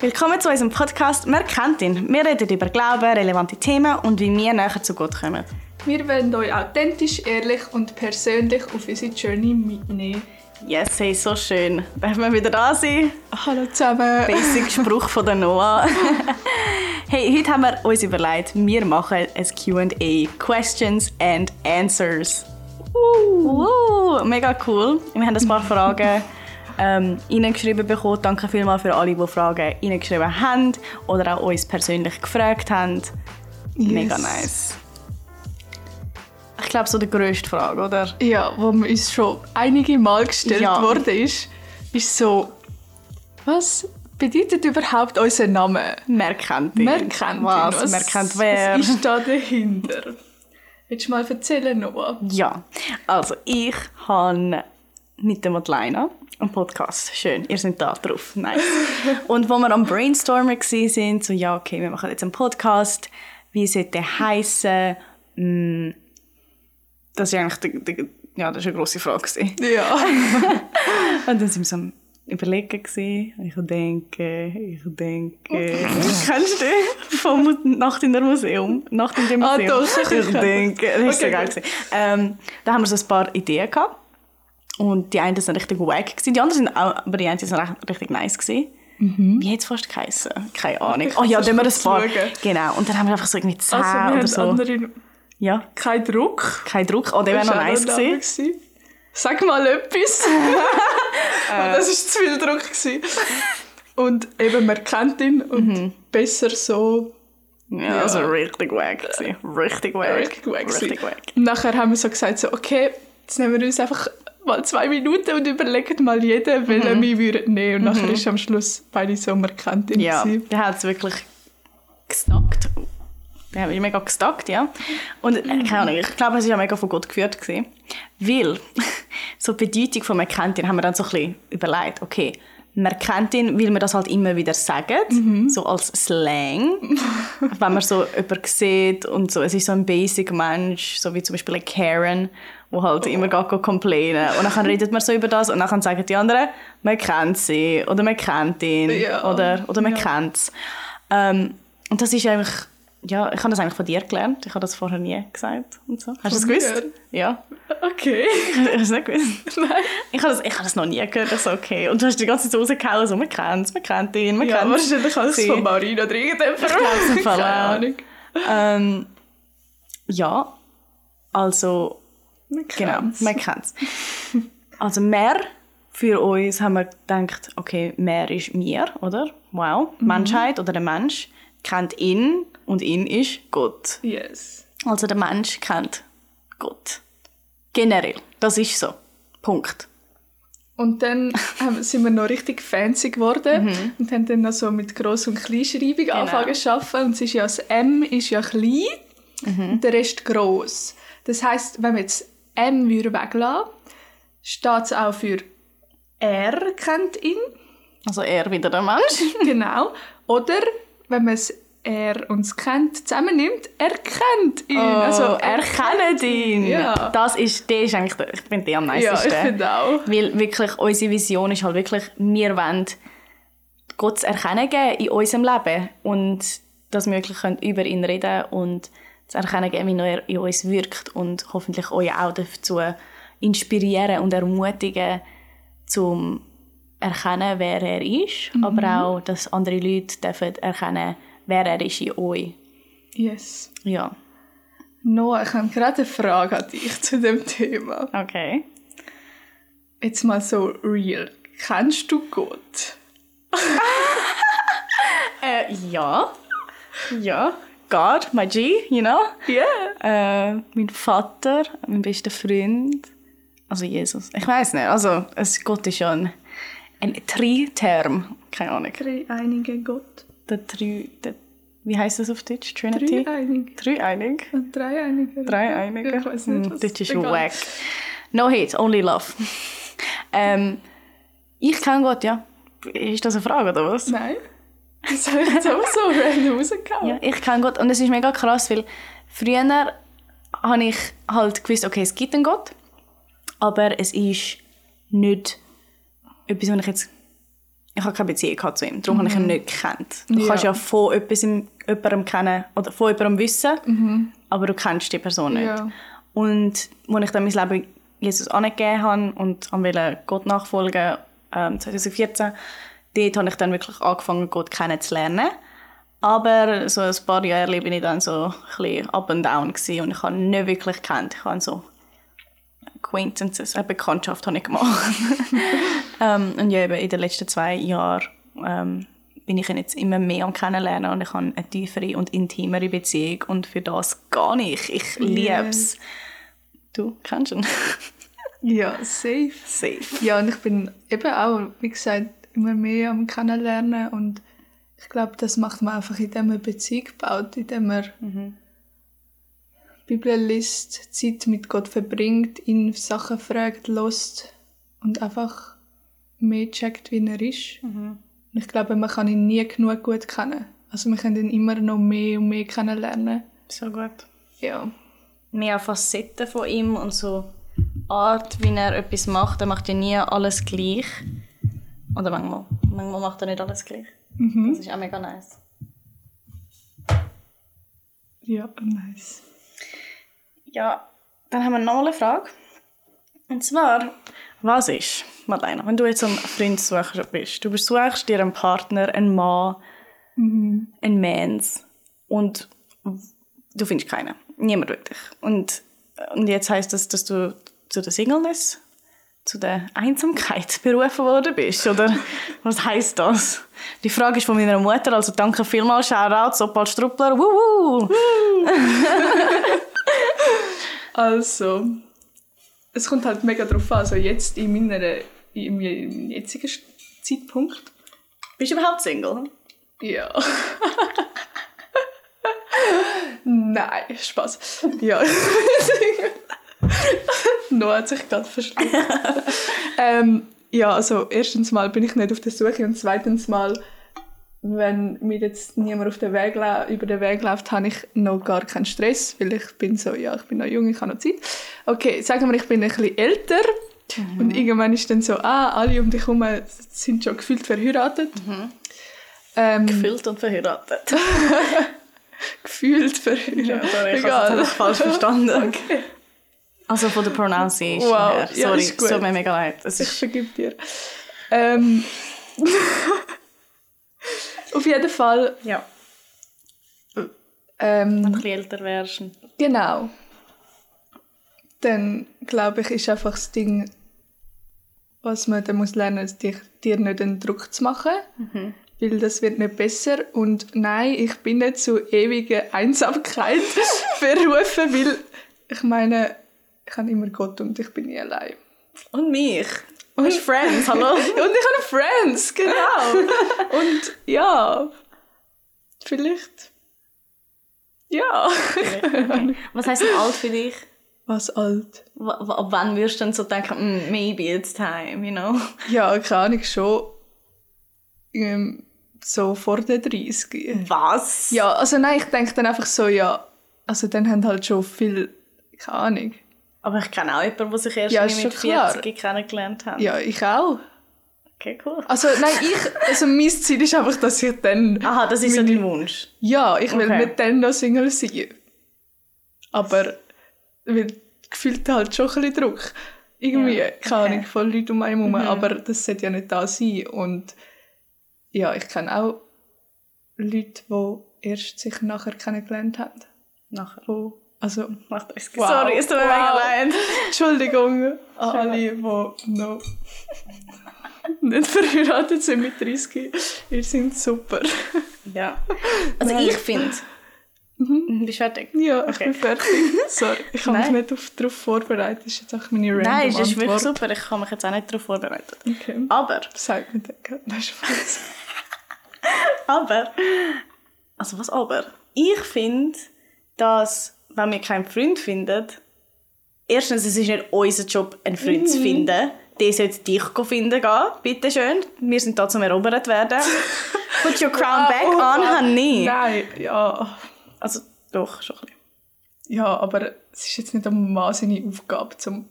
Willkommen zu unserem Podcast «Wir kennt ihn». Wir reden über Glauben, relevante Themen und wie wir näher zu Gott kommen. Wir wollen euch authentisch, ehrlich und persönlich auf unsere Journey mitnehmen. Yes, hey, so schön. Darf wir wieder da sein? Hallo zusammen. Basic Spruch von der Noah. hey, heute haben wir uns überlegt, wir machen ein Q&A. Questions and Answers. Uh. Uh, mega cool. Wir haben ein paar Fragen ähm, reingeschrieben bekommen. Danke vielmals für alle, die Fragen reingeschrieben haben oder auch uns persönlich gefragt haben. Yes. Mega nice. Ich glaube, so die grösste Frage, oder? Ja, mir uns schon einige Mal gestellt Ja. worden ist, ist so, was bedeutet überhaupt unser Name? Kennt ihn? Was? Wer kennt wer? Was ist da dahinter? Willst du mal erzählen, Noah? Ja, also ich habe mit der Madeleine einen Podcast. Schön, ihr seid da drauf. Nice. Und wo wir am Brainstormen waren, so ja, okay, wir machen jetzt einen Podcast. Wie sollte der heißen? Mm, Das ist eigentlich die, die, ja, das ist eine grosse Frage. gewesen. Ja. Und dann sind wir so am Überlegen gewesen. Ich denke, ich denke, kennst du den? Vom Nacht in der Museum? Nacht in dem Ah, Museum. doch, ich denke, das ist so Okay, geil gut. gewesen. Ähm, da haben wir so ein paar Ideen gehabt. Und die einen sind richtig wack gewesen, die anderen sind auch, aber die einen sind recht, richtig nice gewesen. Wie hat es fast geheißen? Keine Ahnung. Ich Oh ja, dann wir paar. schauen. Genau. Und dann haben wir einfach so irgendwie zehn Also, wir oder so. andere Ja, keinen Druck. kein Druck. Oh, der wäre noch Das war nice gewesen. gewesen. Sag mal etwas. Und das war zu viel Druck. Gewesen. Und eben, man kennt ihn und besser so. Ja, Ja. also richtig wack gewesen. Richtig wack. Richtig wack. Richtig wack. Nachher haben wir so gesagt, so, okay, jetzt nehmen wir uns einfach mal zwei Minuten und überlegen mal jeden, welchen wir würden nehmen. Und nachher ist am Schluss beide so, ihn. Ja, der hat es wirklich gestackt. Der hat mich mega gestackt, ja. Und äh, keine Ahnung, ich glaube, es war ja mega von Gott geführt. Gewesen. Weil, so die Bedeutung von «man kennt ihn» haben wir dann so ein bisschen überlegt, okay, man kennt ihn, weil wir das halt immer wieder sagen, so als Slang. Wenn man so jemanden sieht und so, es ist so ein basic Mensch, so wie zum Beispiel eine Karen, wo halt immer geht complainen. Und dann redet man so über das und dann sagen die anderen, man kennt sie oder man kennt ihn Ja. oder, oder man Ja. kennt es. Ähm, und das ist eigentlich, ja, ich habe das eigentlich von dir gelernt. Ich habe das vorher nie gesagt und so. Hast du das gewusst? Ja. Okay. Hast du das nicht gewusst? Nein. Ich habe das, ich habe das noch nie gehört. Ich so, okay. Und du hast die ganze Zeit rausgehauen, so, man kennt es, man kennt ihn, man Ja, kennt wahrscheinlich als sie. von Marina oder irgendjemand. Ich im Fall Keine. Ahnung. Ähm, ja, also, genau, man kennt es. Also, mehr für uns haben wir gedacht, okay, mehr ist mir, oder? Wow. Mhm. Menschheit oder der Mensch kennt ihn und ihn ist Gott. Yes. Also der Mensch kennt Gott. Generell. Das ist so. Punkt. Und dann haben, sind wir noch richtig fancy geworden und haben dann noch so mit Gross- und Kleinschreibung angefangen zu arbeiten. Und es ist ja, das M ist ja klein und der Rest gross. Das heisst, wenn wir jetzt M weglassen, steht es auch für R kennt ihn. Also er wieder der Mensch. Genau. Oder wenn man es er und es kennt zusammennimmt, er kennt ihn. also also er kennt ihn. Ja. Das ist, der ist eigentlich, der, ich finde der am Ja, ich finde auch. Weil wirklich unsere Vision ist halt wirklich, wir wollen Gott zu erkennen geben in unserem Leben und dass wir wirklich können über ihn reden und zu erkennen er in uns wirkt und hoffentlich euch auch dazu inspirieren und ermutigen, zum erkennen, wer er ist, aber auch, dass andere Leute dürfen erkennen, wer er ist in euch. Yes. Ja, Noah, ich habe gerade eine Frage an dich zu dem Thema. okay. Jetzt mal so real. Kennst du Gott? Äh, ja. Ja. God, my G, you know? Ja. Äh, mein Vater, mein bester Freund, also Jesus. Ich weiß nicht, also es, Gott ist ja ein, ein Tri-Term, keine Ahnung. Dreieinige Gott. Der Tri, der, wie heißt das auf Deutsch? Trinity? Dreieinig. Dreieinig? Und Dreieinige. Dreieinige? Ich weiß nicht, Hm, was- Das ist egal. wack. No hate, only love. ähm, ich kenne Gott, ja. Ist das eine Frage oder was? Nein. Das habe ich jetzt auch so random rausgehauen. Ja, ich kenne Gott und es ist mega krass, weil früher habe ich halt gewusst, okay, es gibt einen Gott, aber es ist nicht etwas, was ich jetzt ich habe keine Beziehung gehabt zu ihm, darum habe ich ihn nicht gekannt. Du Ja. kannst ja von etwas im- jemandem kennen oder von jemandem wissen, aber du kennst die Person nicht. Ja. Und als ich dann mein Leben Jesus angegeben habe und wollte Gott nachfolgen, ähm, 2014, dort habe ich dann wirklich angefangen, Gott kennenzulernen. Aber so ein paar Jahre bin ich dann so ein bisschen up and down gewesen und ich habe ihn nicht wirklich gekannt. Ich habe so Acquaintances, eine Bekanntschaft habe ich gemacht. ähm, und ja, eben in den letzten zwei Jahren ähm, bin ich ihn jetzt immer mehr am kennenlernen und ich habe eine tiefere und intimere Beziehung und für das gar nicht. Ich liebe es. Du kennst ihn? Ja, safe. Safe. Ja, und ich bin eben auch, wie gesagt, immer mehr am Kennenlernen und ich glaube, das macht man einfach, indem man Beziehung baut, indem man Bibel liest, Zeit mit Gott verbringt, ihn Sachen fragt, lost und einfach mehr checkt, wie er ist. Und ich glaube, man kann ihn nie genug gut kennen. Also man kann ihn immer noch mehr und mehr kennenlernen. So gut. Ja. Mehr Facetten von ihm und so Art, wie er etwas macht. Er macht ja nie alles gleich. Oder manchmal. Manchmal macht er nicht alles gleich. Das ist auch mega nice. Ja, nice. Ja, dann haben wir noch eine Frage. Und zwar, was ist, Madeleine, wenn du jetzt einen Freund suchst, bist, du suchst dir einen Partner, einen Mann, einen Mans und du findest keinen. Niemand will dich. Und, und jetzt heißt das, dass du zu der Singleness, zu der Einsamkeit berufen worden bist, oder? Was heißt das? Die Frage ist von meiner Mutter, also danke vielmals, Shoutout, Sopal Struppler, wuhu! Also, es kommt halt mega drauf an. Also jetzt in meiner, in meinem jetzigen Zeitpunkt. Bist du überhaupt Single? Ja. Nein, Spaß. Ja. Noah hat sich gerade verschluckt. ähm, ja, also erstens mal bin ich nicht auf der Suche und zweitens mal, wenn mir jetzt niemand auf den Weg über den Weg läuft, habe ich noch gar keinen Stress, weil ich bin so, ja, ich bin noch jung, ich habe noch Zeit. Okay, sagen wir, ich bin ein bisschen älter und irgendwann ist dann so, ah, alle um dich herum sind schon gefühlt verheiratet. Ähm, Gefühlt und verheiratet. gefühlt verheiratet. sorry, ich habe es falsch verstanden. Also von der Pronunciation Wow, her. ja, Sorry, gut. tut mir mega leid. Es Ich ist vergib dir. Ähm, auf jeden Fall, ja, ähm, ein bisschen älter wärst. genau. Dann glaube ich, ist einfach das Ding, was man dann muss lernen, ist, dich- dir nicht einen Druck zu machen, weil das wird nicht besser. Und nein, ich bin nicht zu ewiger Einsamkeit berufen, weil ich meine, ich habe immer Gott und ich bin nie allein. Und mich. Du hast Friends, hallo? Und ich habe Friends, genau. Und ja, vielleicht. Ja. Was heisst denn alt für dich? Was alt? W ab wann würdest du dann so denken, mm, maybe it's time, you know? Ja, keine Ahnung, schon ähm, so vor den 30. Was? Ja, also nein, ich denke dann einfach so, ja, also dann haben halt schon viel, keine Ahnung. Aber ich kenne auch jemanden, der sich erst Ja, mit schon klar. 40 kennengelernt hat. Ja, ich auch. Okay, cool. Also nein, ich, also mein Ziel ist einfach, dass ich dann, Aha, das ist so dein Wunsch. ja, ich will Okay. nicht dann noch Single sein. Aber, weil gefühlt halt schon ein bisschen Druck. Irgendwie, Ja, keine okay. Ahnung, von Leuten um einen herum, aber das sollte ja nicht da sein. Und ja, ich kenne auch Leute, die erst sich nachher kennengelernt haben. Nachher. Wo, also, Macht es. Wow. Sorry, es tut mir Wow. leid. Entschuldigung alle, die noch nicht verheiratet sind mit 30. Ihr seid super. Ja. Also Nein. ich finde... Mhm. Bist du fertig? Ja, ich Okay. bin fertig. Sorry, ich habe mich nicht auf, darauf vorbereitet. Das ist jetzt auch meine random Nein, es ist wirklich super. Ich habe mich jetzt auch nicht darauf vorbereitet. Okay. Aber, Sag mir den. Nein, Spaß. aber... Also was aber? Ich finde, dass, wenn wir keinen Freund finden... Erstens, es ist nicht unser Job, einen Freund zu finden. Der sollte dich finden gehen. Bitte schön. Wir sind da zum erobert werden. Put your crown back Oh, on, honey. Nein, ja. Also, doch, schon ein bisschen. Ja, aber es ist jetzt nicht eine wahnsinnige Aufgabe, um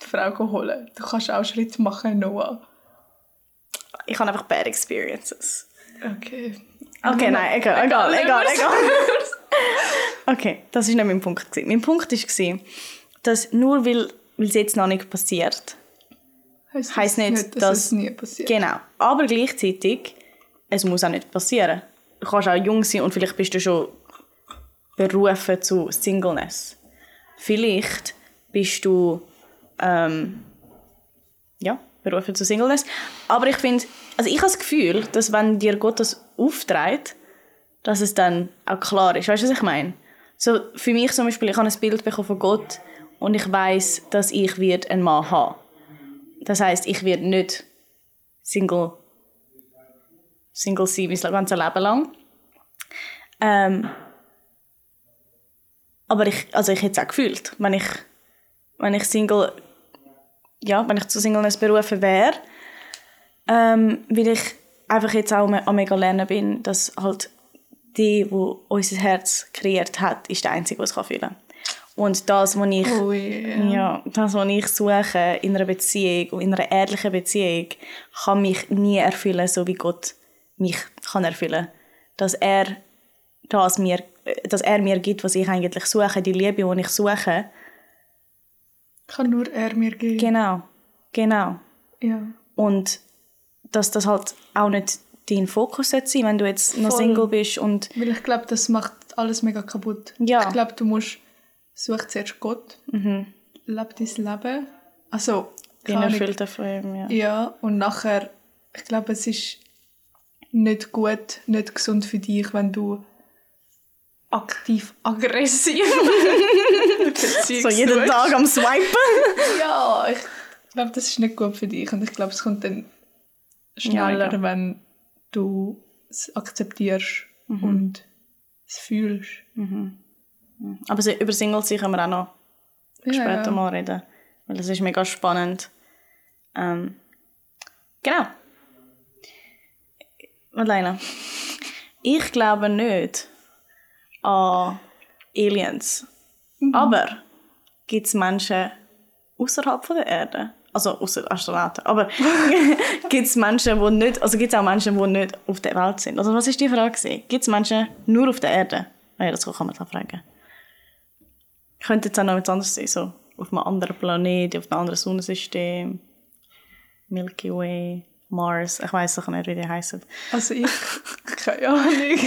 die Frau zu holen. Du kannst auch Schritte machen, Noah. ich habe einfach bad experiences. Okay. Okay, nein, egal, egal, egal, egal. Okay, das war nicht mein Punkt. Mein Punkt war, dass nur weil weil es jetzt noch nicht passiert, Heißt, heisst das nicht, dass, dass... es nie passiert. Genau. Aber gleichzeitig, es muss auch nicht passieren. Du kannst auch jung sein und vielleicht bist du schon berufen zu Singleness. Vielleicht bist du ähm, ja, berufen zu Singleness. Aber ich finde, also ich habe das Gefühl, dass wenn dir Gott das aufträgt, dass es dann auch klar ist. Weißt du, was ich meine? So, für mich zum Beispiel, ich habe ein Bild bekommen von Gott und ich weiß, dass ich wird einen Mann haben. Das heißt, ich werde nicht Single, Single sein mein ganzes Leben lang. Ähm, aber ich, also ich hätte es auch gefühlt, wenn ich, wenn ich Single, ja, wenn ich zu Singleness berufen wäre, ähm, weil ich einfach jetzt auch mega lernen bin, dass halt die, wo unser Herz kreiert hat, ist der einzige, der es fühlen kann. Und das, was ich, Oh yeah. ja, das, was ich suche in einer Beziehung, in einer ehrlichen Beziehung, kann mich nie erfüllen, so wie Gott mich kann erfüllen. Dass er das mir, dass er mir gibt, was ich eigentlich suche, die Liebe, die ich suche. Kann nur er mir geben. Genau, genau. ja. Und dass das halt auch nicht dein Fokus sein sollte, wenn du jetzt noch Voll. Single bist und Weil ich glaube, das macht alles mega kaputt. Ja. Ich glaube, du musst such zuerst Gott, mhm. leb dein Leben. Also, bin keine Ahnung. erfüllt von ihm. Ja. Ja, und nachher, ich glaube, es ist nicht gut, nicht gesund für dich, wenn du aktiv aggressiv So jeden Tag am Swipen. Ja, ich glaube, das ist nicht gut für dich. Und ich glaube, es kommt dann schneller, ja. wenn du es akzeptierst und es fühlst. Aber so, über Singles können wir auch noch später ja. mal reden. Weil das ist mega spannend. Ähm, genau. Madeleine, ich glaube nicht an Aliens. Aber gibt es Menschen außerhalb der Erde? Also außer Astronauten. Aber gibt es Menschen, die nicht, also gibt auch Menschen, die nicht auf der Welt sind? Also was ist die Frage? Gibt es Menschen nur auf der Erde? Ah Ja, das kann man da fragen. Könnte jetzt auch noch etwas anderes sein, so auf einem anderen Planeten, auf einem anderen Sonnensystem, Milky Way, Mars, ich weiß auch nicht, wie die heißen. Also ich, keine Ahnung.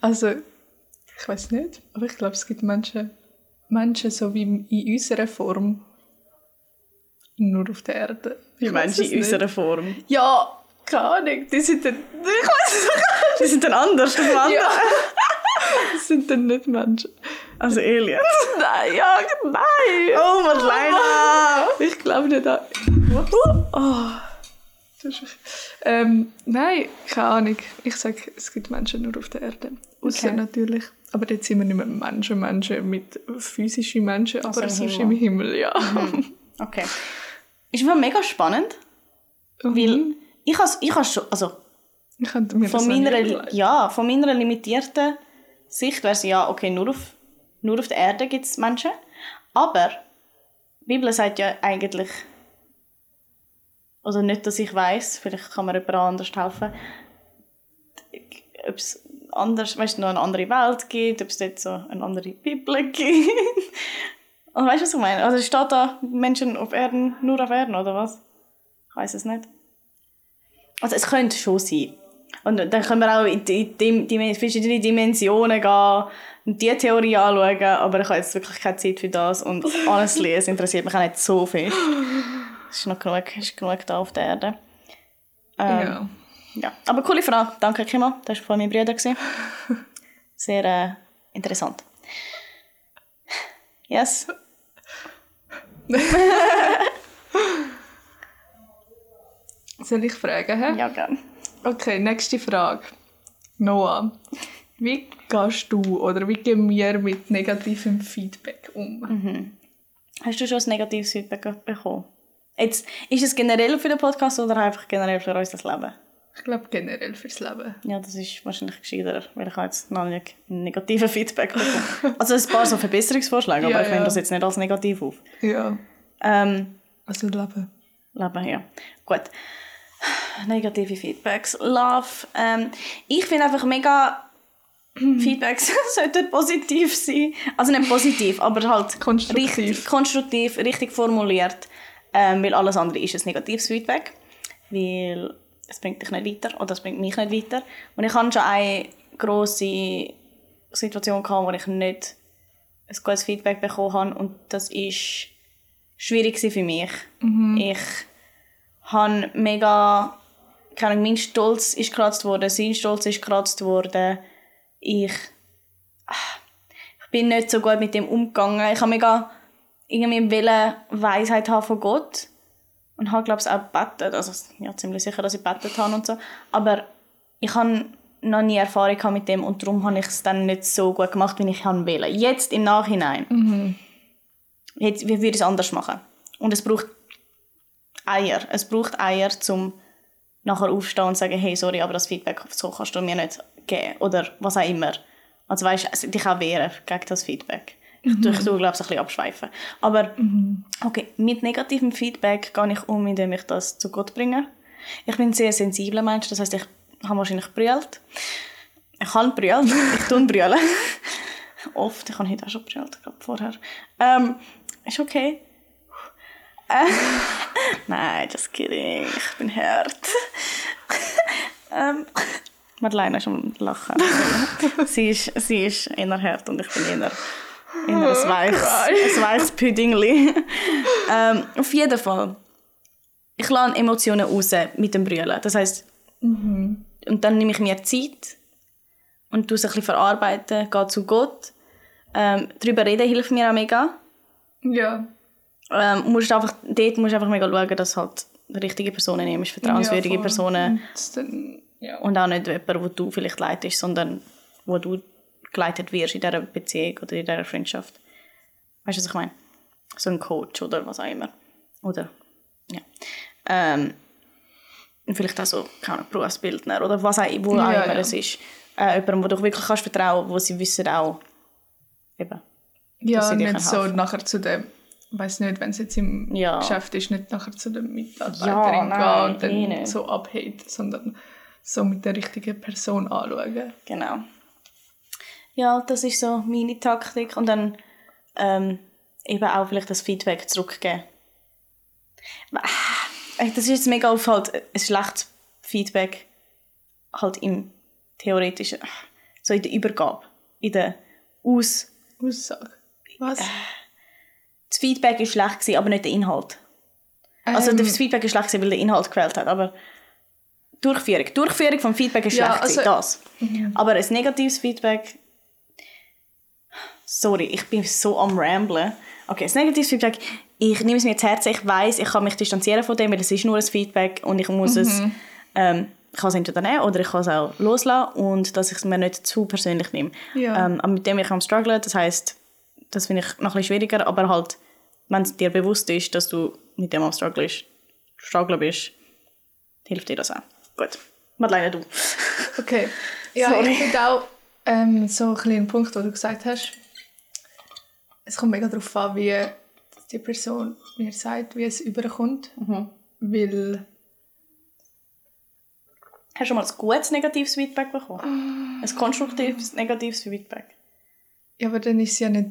also, ich weiß nicht, aber ich glaube, es gibt Menschen, Menschen so wie in unserer Form, nur auf der Erde. Wie meinst du in nicht. unserer Form? Ja, keine Ahnung, die sind dann, ich weiß es nicht. Die sind dann anders, auf dem anderen. Ja. Das sind dann nicht Menschen. Also Aliens. Nein, ja, nein. Oh, Madeleine! Ich glaube nicht an. Oh. Ähm, nein, keine Ahnung. Ich sage, es gibt Menschen nur auf der Erde. Außer Okay. natürlich. Aber jetzt sind wir nicht mehr Menschen, Menschen mit physischen Menschen, Also aber im sonst Himmel. im Himmel, ja. Okay. Ist einfach mega spannend, weil ich has, ich has schon, also Ich mir von meiner, ja, von meiner limitierten Sicht wäre es ja, okay, nur auf, nur auf der Erde gibt es Menschen. Aber die Bibel sagt ja eigentlich, also nicht, dass ich weiß, vielleicht kann mir jemand anders helfen, ob es anders, weißt du, noch eine andere Welt gibt, ob es dort so eine andere Bibel gibt. Weißt du, was ich meine? Also steht da Menschen auf Erden, nur auf Erden, oder was? Ich weiß es nicht. Also es könnte schon sein. Und dann können wir auch in die, die, die verschiedene Dimensionen gehen und die Theorie anschauen, aber ich habe jetzt wirklich keine Zeit für das und honestly, es interessiert mich auch nicht so viel. Es ist noch genug, ist genug da auf der Erde. Ähm, Ja. Ja. Aber coole Frage. Danke, Kima. Das war von meinen Brüdern. gewesen. Sehr äh, interessant. Yes. Soll ich fragen? Hä? Ja, gerne. Okay, nächste Frage. Noah, wie gehst du oder wie gehen wir mit negativem Feedback um? Hast du schon ein negatives Feedback bekommen? Jetzt, ist es generell für den Podcast oder einfach generell für unser Leben? Ich glaube generell fürs Leben. Ja, das ist wahrscheinlich gescheiter, weil ich habe jetzt noch nicht negative Feedback bekommen. also ein paar so Verbesserungsvorschläge, aber Ja, ich nehme ja. das jetzt nicht als negativ auf. Ja, Ähm, also Leben. Leben, ja. Gut. Negative Feedbacks. Love. Ähm, ich finde einfach mega... Feedbacks sollten positiv sein. Also nicht positiv, aber halt Konstruktiv. richtig konstruktiv, richtig formuliert. Ähm, weil alles andere ist ein negatives Feedback. Weil es bringt dich nicht weiter oder es bringt mich nicht weiter. Und ich hatte schon eine grosse Situation, gehabt, wo ich nicht ein gutes Feedback bekommen habe. Und das war schwierig für mich. Ich habe mega... Keine Ahnung, mein Stolz ist gekratzt worden, sein Stolz ist gekratzt worden. Ich... Ich bin nicht so gut mit dem umgegangen. Ich habe mega irgendwie wollen Weisheit haben von Gott und habe glaube ich auch gebetet, also ja ziemlich sicher, dass ich gebetet habe und so, aber ich habe noch nie Erfahrung mit dem und darum habe ich es dann nicht so gut gemacht, wie ich will. Jetzt im Nachhinein, jetzt, wie würde ich es anders machen? Und es braucht Eier, es braucht Eier, um nachher aufstehen und sagen, hey, sorry, aber das Feedback so kannst du mir nicht geben oder was auch immer. Also weißt du, also dich auch wehren gegen das Feedback. Ich tue, ich tue glaube ich, ein bisschen abschweifen. Aber okay, mit negativem Feedback gehe ich um, indem ich das zu Gott bringe. Ich bin ein sehr sensibler Mensch, das heißt, ich habe wahrscheinlich brüllt. Ich kann brüllen, ich tue brüllen. Oft, ich habe heute auch schon brüllt, glaube vorher. Ähm, ist okay. Äh, Nein, just kidding, ich bin hart. ähm, Madeleine ist am Lachen. sie, ist, sie ist eher hart und ich bin eher, eher ein weiches, ein weiches Puddingli. ähm, auf jeden Fall. Ich lasse Emotionen raus mit dem Brüllen. Das heisst, und dann nehme ich mir Zeit und tue es ein bisschen verarbeiten, gehe zu Gott. Ähm, darüber reden hilft mir auch mega. Ja. Ähm, musst einfach, dort musst du einfach mega schauen, dass halt richtige Personen nimmst, vertrauenswürdige ja. Personen. Und dann, ja. Und auch nicht jemanden, wo du vielleicht leitest, sondern wo du geleitet wirst in dieser Beziehung oder in dieser Freundschaft. Weißt du, was ich meine? So ein Coach oder was auch immer. Oder, ja. Ähm, vielleicht auch so, keine Ahnung, Berufsbildner oder was auch, wo Ja, auch immer ja. es ist. Äh, jemandem, wo du wirklich kannst vertrauen, wo sie wissen auch, eben, ja, nicht so helfen. nachher zu dem, weiß nicht, wenn es jetzt im Ja. Geschäft ist, nicht nachher zu der Ja, Mitarbeiterin nein, gehen eh und dann nicht. so abhält, sondern so mit der richtigen Person anschauen. Genau. Ja, das ist so meine Taktik. Und dann ähm, eben auch vielleicht das Feedback zurückgeben. Äh, Das ist jetzt mega auf halt ein schlechtes Feedback halt im theoretischen, so in der Übergabe, in der Aus... Aussage. Was? Das Feedback war schlecht, gewesen, aber nicht der Inhalt. Also Ähm, das Feedback war schlecht, gewesen, weil der Inhalt gefällt hat, aber Durchführung. Durchführung vom Feedback ist Ja, schlecht, also- das. Aber ein negatives Feedback... Sorry, ich bin so am Ramblen. Okay, ein negatives Feedback, ich nehme es mir zu Herzen, ich weiß, ich kann mich distanzieren von dem, weil es ist nur ein Feedback und ich muss es... Ähm, ich kann es entweder nehmen oder ich kann es auch loslassen und dass ich es mir nicht zu persönlich nehme. Ja. Ähm, aber mit dem ich am strugglen, das heißt, das finde ich noch ein bisschen schwieriger, aber halt, wenn es dir bewusst ist, dass du mit dem am strugglen, strugglen bist, hilft dir das auch. Gut. Madeleine, du. Okay. Ja, Sorry. ich finde auch ähm, so ein bisschen Punkt, wo du gesagt hast, es kommt mega darauf an, wie die Person mir sagt, wie es überkommt. Weil, Hast du schon mal ein gutes negatives Feedback bekommen? Ein konstruktives negatives Feedback? ja, aber dann ist es ja nicht...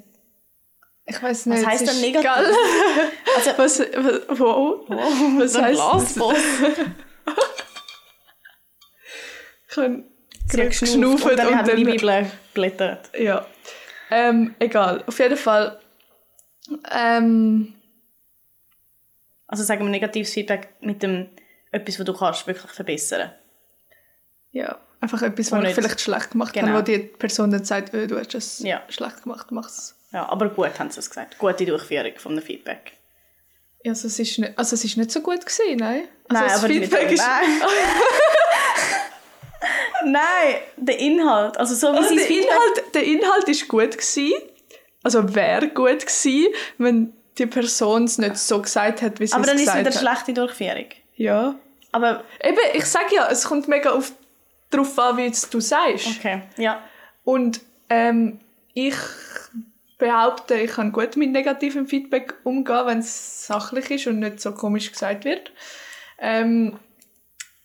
Ich weiß nicht. heisst es denn negativ? Also, Was, was, wow. was so ein heisst Glasboss. Ich habe hat geschnauft und dann und hat die dann... Bibel geblättert. Ja. Ähm, egal. Auf jeden Fall... Ähm, Also sagen wir negatives Feedback mit dem etwas, was du kannst wirklich verbessern. ja, einfach etwas, was ich vielleicht schlecht gemacht Genau. habe, wo die Person dann sagt, oh, du hast es Ja. schlecht gemacht, mach's. Ja, aber gut haben sie es gesagt. Gute Durchführung von dem Feedback. Ja, also es ist nicht, also es ist nicht so gut gewesen, nein. Also Nein, das aber Feedback ist, Nein. Nein, der Inhalt. Also so wie also der. Inhalt, der Inhalt ist gut gewesen. Also wäre gut gewesen, wenn die Person es nicht so gesagt hat, wie sie Aber es dann ist es gesagt wieder hat. schlechte Durchführung. Ja. Aber Eben, ich sage ja, es kommt mega auf, darauf an, wie es du sagst. okay, ja. Und ähm, ich behaupten, ich kann gut mit negativem Feedback umgehen, wenn es sachlich ist und nicht so komisch gesagt wird. Ähm,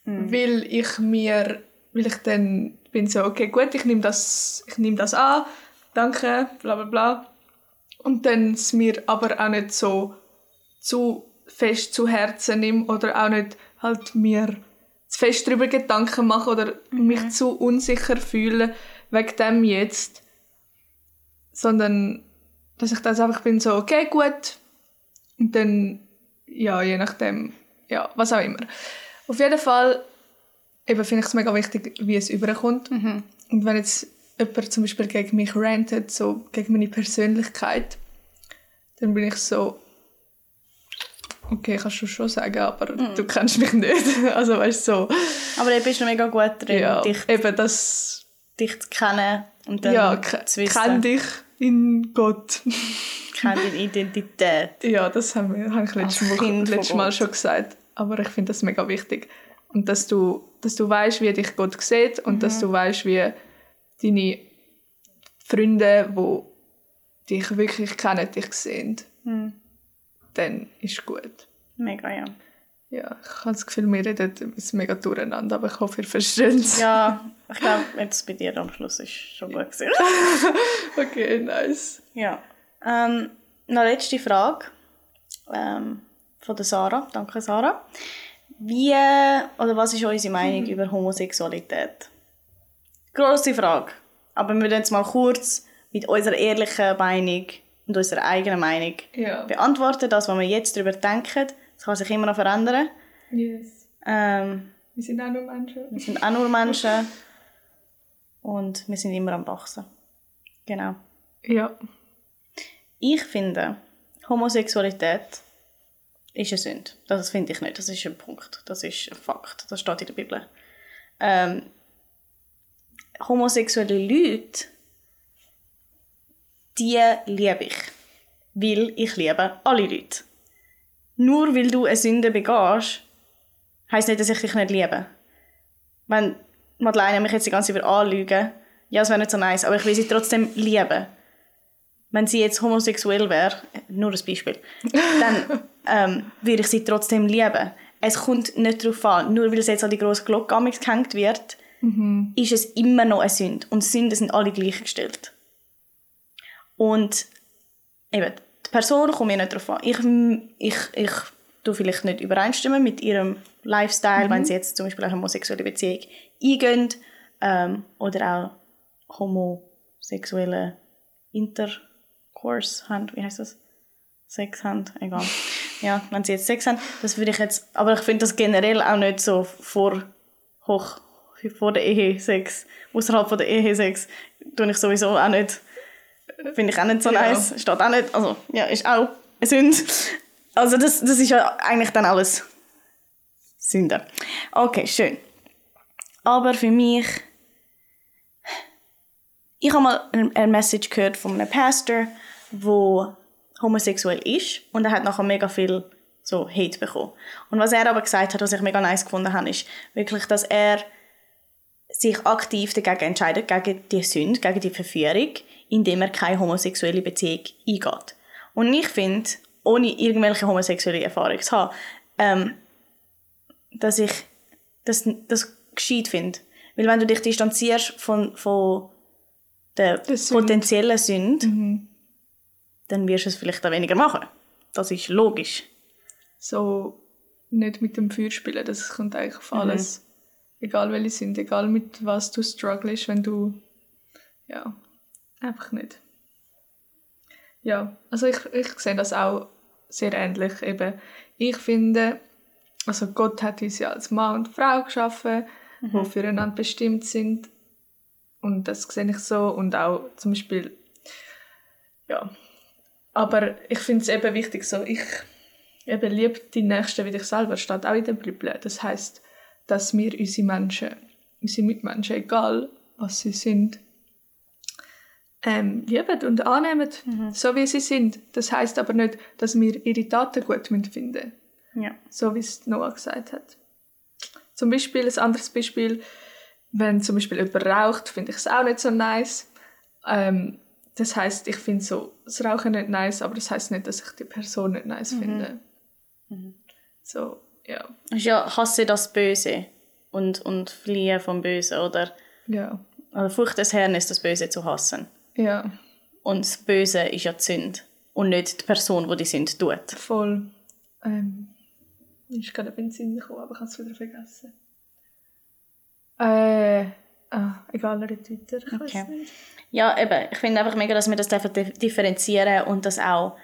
mhm. Weil ich mir, weil ich dann bin so, okay, gut, ich nehme das, ich nehme das an, danke, bla bla bla. Und dann es mir aber auch nicht so zu fest zu Herzen nehme oder auch nicht halt mir zu fest darüber Gedanken mache oder mhm. mich zu unsicher fühle wegen dem jetzt, sondern dass ich das einfach bin so, okay, gut, und dann, ja, je nachdem, ja, was auch immer. Auf jeden Fall eben finde ich es mega wichtig, wie es überkommt. Mhm. Und wenn jetzt jemand zum Beispiel gegen mich rantet, so gegen meine Persönlichkeit, dann bin ich so, okay, kannst du schon sagen, aber mhm. du kennst mich nicht. also weißt du, so. Aber du bist noch mega gut drin, ja, dich, eben das, dich zu kennen und dann ja, zu wissen. kenn dich in Gott. kenn deine Identität. Ja, das haben wir, habe ich letztes, Mal, letztes Mal schon gesagt. Aber ich finde das mega wichtig. Und dass du, dass du weißt, wie dich Gott sieht und mhm. dass du weißt, wie deine Freunde, die dich wirklich kennen, dich sehen, mhm. dann ist gut. Mega, ja. Ja, ich habe das Gefühl, wir reden es mega durcheinander, aber ich hoffe, ihr versteht es. Ja, ich glaube, jetzt bei dir am Schluss ist schon gut gewesen. okay, nice. Ja. Ähm, noch letzte Frage ähm, von der Sarah. Danke, Sarah. Wie, oder was ist unsere Meinung mhm. über Homosexualität? Grosse Frage. Aber wir werden jetzt mal kurz mit unserer ehrlichen Meinung und unserer eigenen Meinung ja. beantworten. Das, was wir jetzt darüber denken, das kann sich immer noch verändern. Yes. Ähm, wir sind auch nur Menschen. Wir sind auch nur Menschen. und wir sind immer am Wachsen. Genau. Ja. Ich finde, Homosexualität ist eine Sünde. Das finde ich nicht. Das ist ein Punkt. Das ist ein Fakt. Das steht in der Bibel. Ähm, homosexuelle Leute, die liebe ich. Weil ich liebe alle Leute. Nur weil du eine Sünde begehst, heisst nicht, dass ich dich nicht liebe. Wenn Madeleine mich jetzt die ganze Zeit anlügen ja, es wäre nicht so nice, aber ich will sie trotzdem lieben. Wenn sie jetzt homosexuell wäre, nur ein Beispiel, dann ähm, würde ich sie trotzdem lieben. Es kommt nicht darauf an, nur weil es jetzt an die grosse Glocke gehängt wird, mhm. ist es immer noch eine Sünde. Und Sünden sind alle gleichgestellt. Und eben, die Person kommt mir nicht darauf an. Ich, ich, ich tue vielleicht nicht übereinstimmen mit ihrem Lifestyle, mhm. wenn sie jetzt zum Beispiel eine homosexuelle Beziehung eingehen ähm, oder auch homosexuelle Intercourse haben. Wie heißt das? Sex haben, egal. Ja, wenn sie jetzt Sex haben, das würde ich jetzt, aber ich finde das generell auch nicht so vor, hoch, vor der Ehe Sex, außerhalb von der Ehe Sex, tue ich sowieso auch nicht, finde ich auch nicht so ja. nice, steht auch nicht, also, ja, ist auch eine Sünde. Also das, das ist ja eigentlich dann alles Sünde. Okay, schön. Aber für mich, ich habe mal eine Message gehört von einem Pastor, wo homosexuell ist und er hat nachher mega viel so Hate bekommen. Und was er aber gesagt hat, was ich mega nice gefunden habe, ist wirklich, dass er sich aktiv dagegen entscheidet, gegen die Sünde, gegen die Verführung, indem er keine homosexuelle Beziehung eingeht. Und ich finde, ohne irgendwelche homosexuelle Erfahrung zu haben, ähm, dass ich das, das gescheit finde. Weil wenn du dich distanzierst von, von der potenziellen Sünde, mhm dann wirst du es vielleicht auch weniger machen. Das ist logisch. So nicht mit dem Feuer spielen, das kommt eigentlich auf mhm. alles. Mhm. Egal welche sind, egal mit was du struggles, wenn du ja, einfach nicht. Ja, also ich, ich sehe das auch sehr ähnlich. Eben, ich finde, also Gott hat uns ja als Mann und Frau geschaffen, mhm. die füreinander bestimmt sind. Und das sehe ich so. Und auch zum Beispiel, ja, aber ich finde es eben wichtig, so ich eben liebe die Nächsten wie dich selber, steht auch in der Bibel. Das heißt, dass wir unsere Menschen, unsere Mitmenschen, egal was sie sind, ähm, lieben und annehmen, mhm. so wie sie sind. Das heißt aber nicht, dass wir ihre Taten gut finden ja. So wie es Noah gesagt hat. Zum Beispiel, ein anderes Beispiel, wenn zum Beispiel jemand raucht, finde ich es auch nicht so nice. Ähm, das heißt, ich finde so das Rauchen nicht nice, aber das heißt nicht, dass ich die Person nicht nice finde. So, ja. Ja hasse das Böse und, und fliehen vom Bösen, oder? Ja. Also Furcht des Herrn ist das Böse zu hassen. Ja, Und das Böse ist ja die Sünde. Und nicht die Person, die die Sünde tut. voll. Ähm, ist gerade ein Benzin gekommen, aber ich habe es wieder vergessen. Äh, ah, egal, red weiter. Ich Okay. nicht. Ja, eben. Ich finde einfach mega, dass wir das differenzieren und dass auch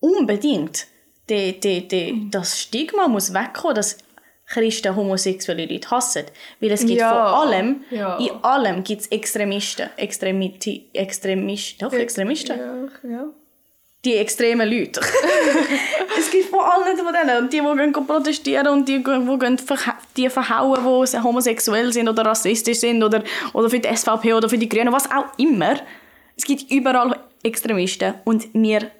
unbedingt die, die, die, das Stigma muss wegkommen, dass Christen homosexuelle Leute hassen. Weil es gibt Ja, vor allem, ja. in allem gibt es Extremisten. Extremiti, Extremisten, doch, Extremisten. Ja, ja. Die extremen Leute. es gibt vor allem von denen. Die, die gehen protestieren und die, die, gehen verha die verhauen, die homosexuell sind oder rassistisch sind oder, oder für die SVP oder für die Grünen, was auch immer. Es gibt überall Extremisten und wir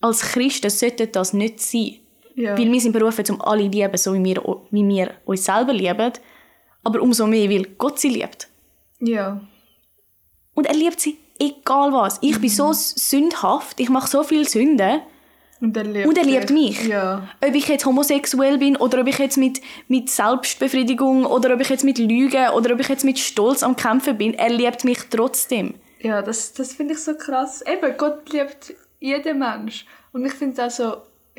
als Christen sollten das nicht sein. Ja. Weil wir sind berufen, um alle zu lieben, so wie wir, wie wir uns selber lieben. Aber umso mehr, weil Gott sie liebt. ja. Und er liebt sie egal was. Ich bin so sündhaft, ich mache so viel Sünden. Und er liebt, Und er liebt mich. Ja. Ob ich jetzt homosexuell bin oder ob ich jetzt mit, mit Selbstbefriedigung oder ob ich jetzt mit Lügen oder ob ich jetzt mit Stolz am Kämpfen bin, er liebt mich trotzdem. Ja, das, das finde ich so krass. Eben, Gott liebt jeden Mensch. Und ich finde auch so,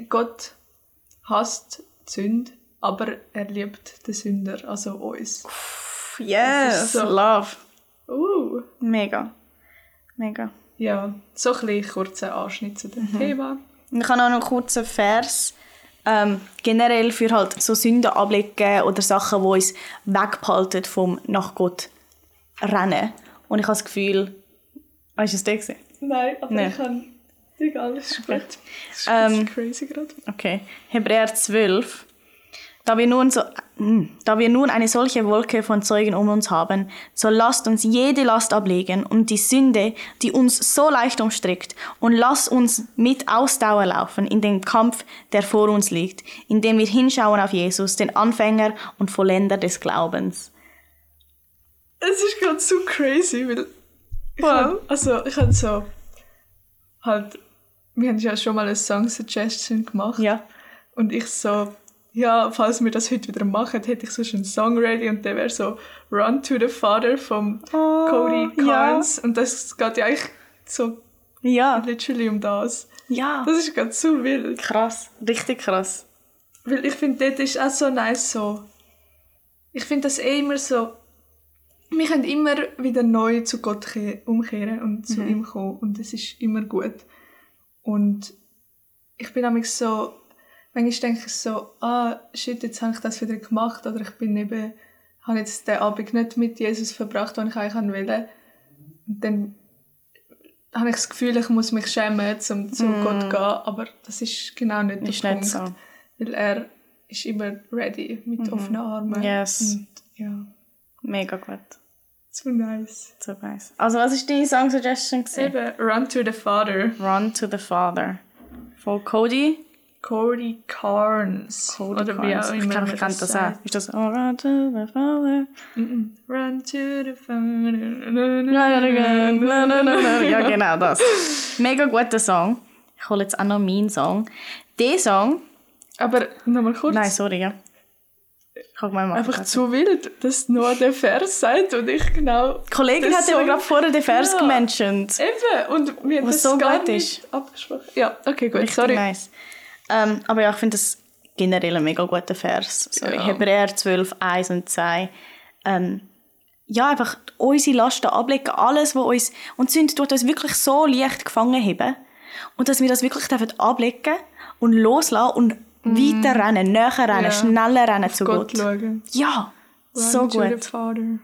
Gott hasst die Sünde, aber er liebt den Sünder, also uns. Yes, so- love. Uh. Mega. Mega. Ja, so ein kurzer Anschnitt zu dem Mhm. Thema. Und ich habe auch noch einen kurzen Vers. Ähm, generell für halt so Sünden ablegen oder Sachen, die uns wegbehalten vom nach Gott rennen. Und ich habe das Gefühl... Hast du es gesehen? Nein, aber Nein. ich kann... Egal, das ist gut. Das ist, Ähm, crazy gerade. Okay. Hebräer 12. Da wir, nun so, hm, da wir nun eine solche Wolke von Zeugen um uns haben, so lasst uns jede Last ablegen und die Sünde, die uns so leicht umstrickt, und lasst uns mit Ausdauer laufen in den Kampf, der vor uns liegt, indem wir hinschauen auf Jesus, den Anfänger und Vollender des Glaubens. Es ist gerade so crazy, weil ich Wow. hab, also ich habe so halt, wir haben ja schon mal eine Song Suggestion gemacht Ja. und ich so, ja, falls wir das heute wieder machen, hätte ich so einen Song ready und der wäre so Run to the Father vom Cody ja. Carnes und das geht ja eigentlich so Ja. literally um das. Ja. Das ist gerade so wild. Krass. Richtig krass. Weil ich finde, dort ist auch so nice so. Ich finde das eh immer so. Wir können immer wieder neu zu Gott ke- umkehren und zu ihm kommen. Und es ist immer gut. Und ich bin nämlich so. Manchmal denke ich so, ah, shit, jetzt habe ich das wieder gemacht. Oder ich bin eben, habe jetzt den Abend nicht mit Jesus verbracht, den ich eigentlich wollte. Und dann habe ich das Gefühl, ich muss mich schämen, um zu Gott zu gehen. Aber das ist genau nicht der Ist Punkt. nicht so. Weil er ist immer ready mit offenen Armen. Yes. Und ja, Mega gut. so nice. So nice. Also, was ist deine Song Suggestion? gewesen? Eben, Run to the Father. Run to the Father. Von Cody. Cody Carnes. Cody Oder wie Carnes. auch Ich immer glaube, man ich kenne das auch. Ist das oh, Run to the Father? Mhm. Run to the Father. ja, genau das. Mega guter Song. Ich hole jetzt auch noch meinen Song. Der Song... Aber nochmal kurz. Nein, sorry, ja. Ich habe mal Einfach zu wild, dass nur der Vers sagt und ich genau. Die Kollegin hat Song- gerade vorher den Vers Ja. gementioned. Eben, und wir haben das so gar gut nicht ist. abgesprochen. Ja, okay, gut, Richtig sorry. nice. Ähm, aber ja, ich finde das generell ein mega guter Vers. Sorry. Ja. Hebräer 12, 1 und 2. Ähm, ja, einfach unsere Lasten ablegen, alles, was uns... Und Sünde tut uns wirklich so leicht gefangen haben. Und dass wir das wirklich dürfen ablegen und loslassen und weiter rennen, näher rennen. Ja. schneller rennen zu Gott Gott. schauen. Ja, so Run to gut. the Father.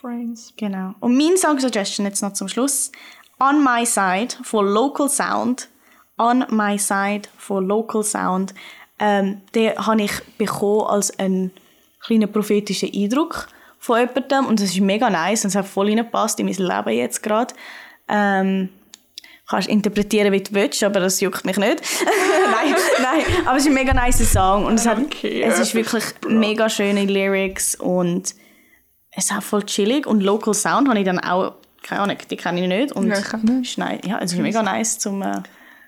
Friends. Genau. Und mein Song Suggestion jetzt noch zum Schluss. On My Side von Local Sound. On My Side von Local Sound. Ähm, den habe ich bekommen als einen kleinen prophetischen Eindruck von jemandem. Und das ist mega nice und es hat voll reingepasst in mein Leben jetzt gerade. Ähm, kannst interpretieren, wie du willst, aber das juckt mich nicht. nein, nein, aber es ist ein mega nice Song und es, hat, es ist wirklich mega schöne Lyrics und es ist auch voll chillig und Local Sound habe ich dann auch keine Ahnung, die kenne ich nicht. Und Ja, ich auch nicht. nice. Ja, es ist mega nice zum äh,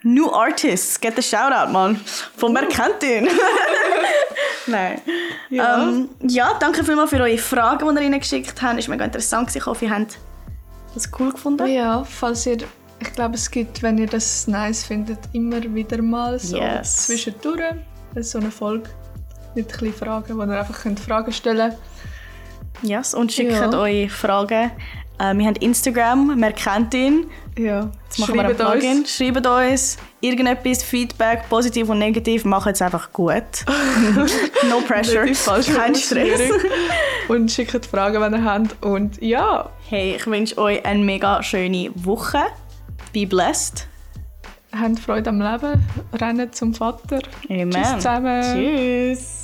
New Artists. Get the Shoutout, Mann. Von wer kennt ihn? Nein. Ja. Ähm, ja, danke vielmals für eure Fragen, die ihr reingeschickt habt. Es war mega interessant. Ich hoffe, ihr habt das cool gefunden. Ja, falls ihr, ich glaube, es gibt, wenn ihr das nice findet, immer wieder mal so Yes. zwischendurch so eine Folge mit ein Fragen, wo ihr einfach könnt Fragen stellen könnt. Yes, und schickt Ja. eure Fragen. Äh, wir haben Instagram, kennt ihn. Ja, Jetzt machen wir ein Plugin. Schreibt uns irgendetwas, Feedback, positiv und negativ. Macht es einfach gut. no pressure. Kein Stress. Und schickt Fragen, wenn ihr habt. Und ja, Hey, ich wünsche euch eine mega schöne Woche. Be blessed. habt Freude am Leben, rennt zum Vater. Amen. Tschüss zusammen. Tschüss.